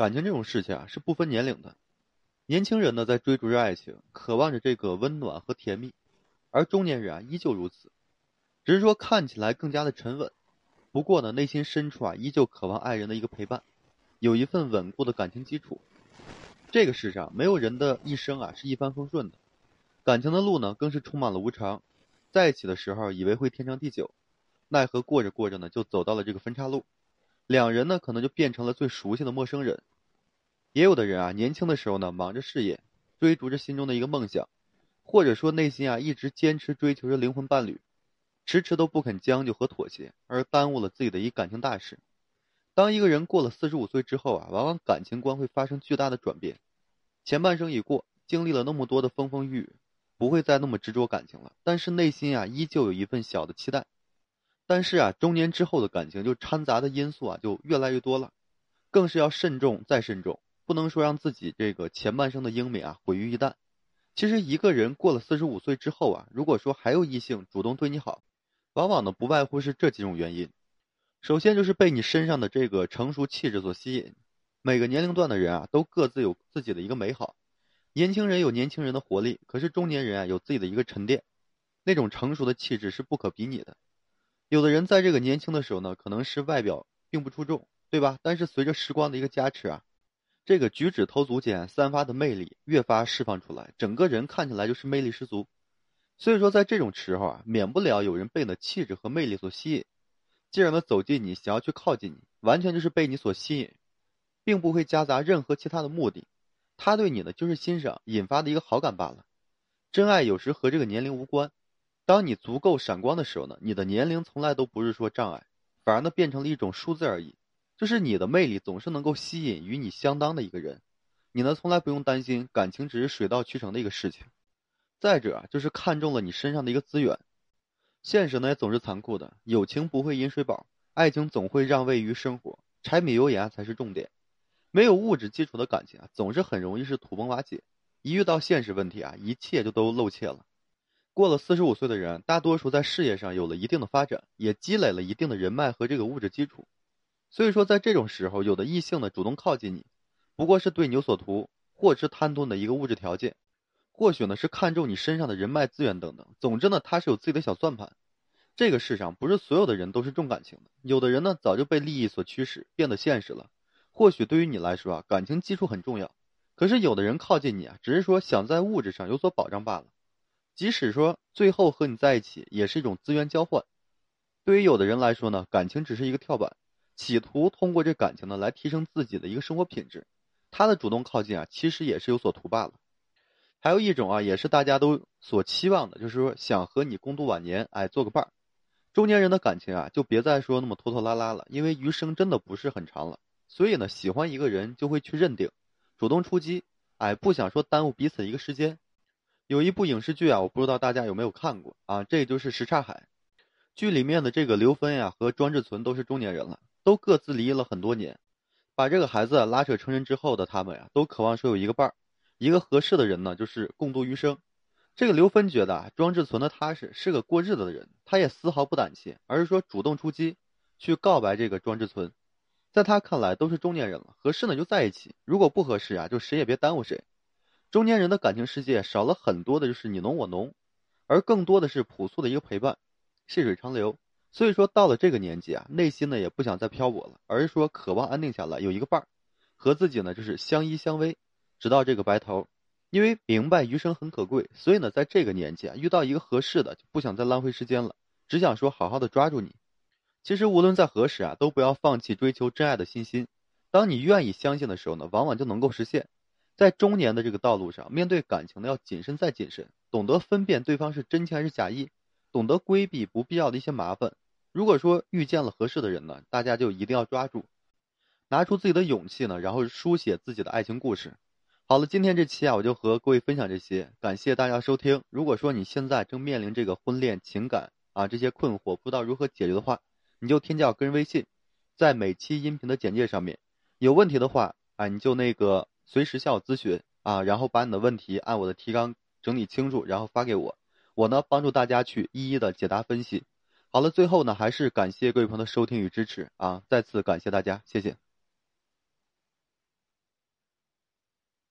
感情这种事情啊，是不分年龄的。年轻人呢，在追逐着爱情，渴望着这个温暖和甜蜜；而中年人啊，依旧如此，只是说看起来更加的沉稳。不过呢，内心深处啊，依旧渴望爱人的一个陪伴，有一份稳固的感情基础。这个世上，没有人的一生啊是一帆风顺的，感情的路呢，更是充满了无常。在一起的时候，以为会天长地久，奈何过着过着呢，就走到了这个分岔路。两人呢，可能就变成了最熟悉的陌生人。也有的人啊，年轻的时候呢，忙着事业，追逐着心中的一个梦想，或者说内心啊，一直坚持追求着灵魂伴侣，迟迟都不肯将就和妥协，而耽误了自己的一感情大事。当一个人过了四十五岁之后啊，往往感情观会发生巨大的转变。前半生已过，经历了那么多的风风雨雨，不会再那么执着感情了，但是内心啊，依旧有一份小的期待。但是啊，中年之后的感情就掺杂的因素啊就越来越多了，更是要慎重再慎重，不能说让自己这个前半生的英美啊毁于一旦。其实一个人过了四十五岁之后啊，如果说还有异性主动对你好，往往呢不外乎是这几种原因。首先就是被你身上的这个成熟气质所吸引。每个年龄段的人啊都各自有自己的一个美好，年轻人有年轻人的活力，可是中年人啊有自己的一个沉淀，那种成熟的气质是不可比拟的。有的人在这个年轻的时候呢，可能是外表并不出众，对吧？但是随着时光的一个加持啊，这个举止投足间散发的魅力越发释放出来，整个人看起来就是魅力十足。所以说，在这种时候啊，免不了有人被你的气质和魅力所吸引，进而呢走近你，想要去靠近你，完全就是被你所吸引，并不会夹杂任何其他的目的。他对你呢就是欣赏引发的一个好感罢了。真爱有时和这个年龄无关。当你足够闪光的时候呢，你的年龄从来都不是说障碍，反而呢变成了一种数字而已。就是你的魅力总是能够吸引与你相当的一个人，你呢从来不用担心感情只是水到渠成的一个事情。再者，就是看中了你身上的一个资源。现实呢也总是残酷的，友情不会饮水饱，爱情总会让位于生活，柴米油盐才是重点。没有物质基础的感情啊，总是很容易是土崩瓦解。一遇到现实问题啊，一切就都露怯了。过了四十五岁的人，大多数在事业上有了一定的发展，也积累了一定的人脉和这个物质基础。所以说，在这种时候，有的异性呢主动靠近你，不过是对你有所图，或是贪图你的一个物质条件，或许呢是看中你身上的人脉资源等等。总之呢，他是有自己的小算盘。这个世上不是所有的人都是重感情的，有的人呢早就被利益所驱使，变得现实了。或许对于你来说啊，感情基础很重要，可是有的人靠近你啊，只是说想在物质上有所保障罢了。即使说最后和你在一起，也是一种资源交换。对于有的人来说呢，感情只是一个跳板，企图通过这感情呢来提升自己的一个生活品质。他的主动靠近啊，其实也是有所图罢了。还有一种啊，也是大家都所期望的，就是说想和你共度晚年，哎，做个伴儿。中年人的感情啊，就别再说那么拖拖拉拉了，因为余生真的不是很长了。所以呢，喜欢一个人就会去认定，主动出击，哎，不想说耽误彼此一个时间。有一部影视剧啊，我不知道大家有没有看过啊？这就是《什刹海》，剧里面的这个刘芬呀和庄志存都是中年人了，都各自离异了很多年，把这个孩子拉扯成人之后的他们呀，都渴望说有一个伴儿，一个合适的人呢，就是共度余生。这个刘芬觉得啊，庄志存的踏实是个过日子的人，他也丝毫不胆怯，而是说主动出击，去告白这个庄志存。在他看来，都是中年人了，合适呢就在一起，如果不合适啊，就谁也别耽误谁。中年人的感情世界少了很多的，就是你侬我侬，而更多的是朴素的一个陪伴，细水长流。所以说，到了这个年纪啊，内心呢也不想再漂泊了，而是说渴望安定下来，有一个伴儿，和自己呢就是相依相偎，直到这个白头。因为明白余生很可贵，所以呢，在这个年纪啊，遇到一个合适的，就不想再浪费时间了，只想说好好的抓住你。其实无论在何时啊，都不要放弃追求真爱的信心。当你愿意相信的时候呢，往往就能够实现。在中年的这个道路上，面对感情呢，要谨慎再谨慎，懂得分辨对方是真情还是假意，懂得规避不必要的一些麻烦。如果说遇见了合适的人呢，大家就一定要抓住，拿出自己的勇气呢，然后书写自己的爱情故事。好了，今天这期啊，我就和各位分享这些，感谢大家收听。如果说你现在正面临这个婚恋情感啊这些困惑，不知道如何解决的话，你就添加我个人微信，在每期音频的简介上面，有问题的话啊，你就那个。随时向我咨询啊，然后把你的问题按我的提纲整理清楚，然后发给我，我呢帮助大家去一一的解答分析。好了，最后呢还是感谢各位朋友的收听与支持啊，再次感谢大家，谢谢。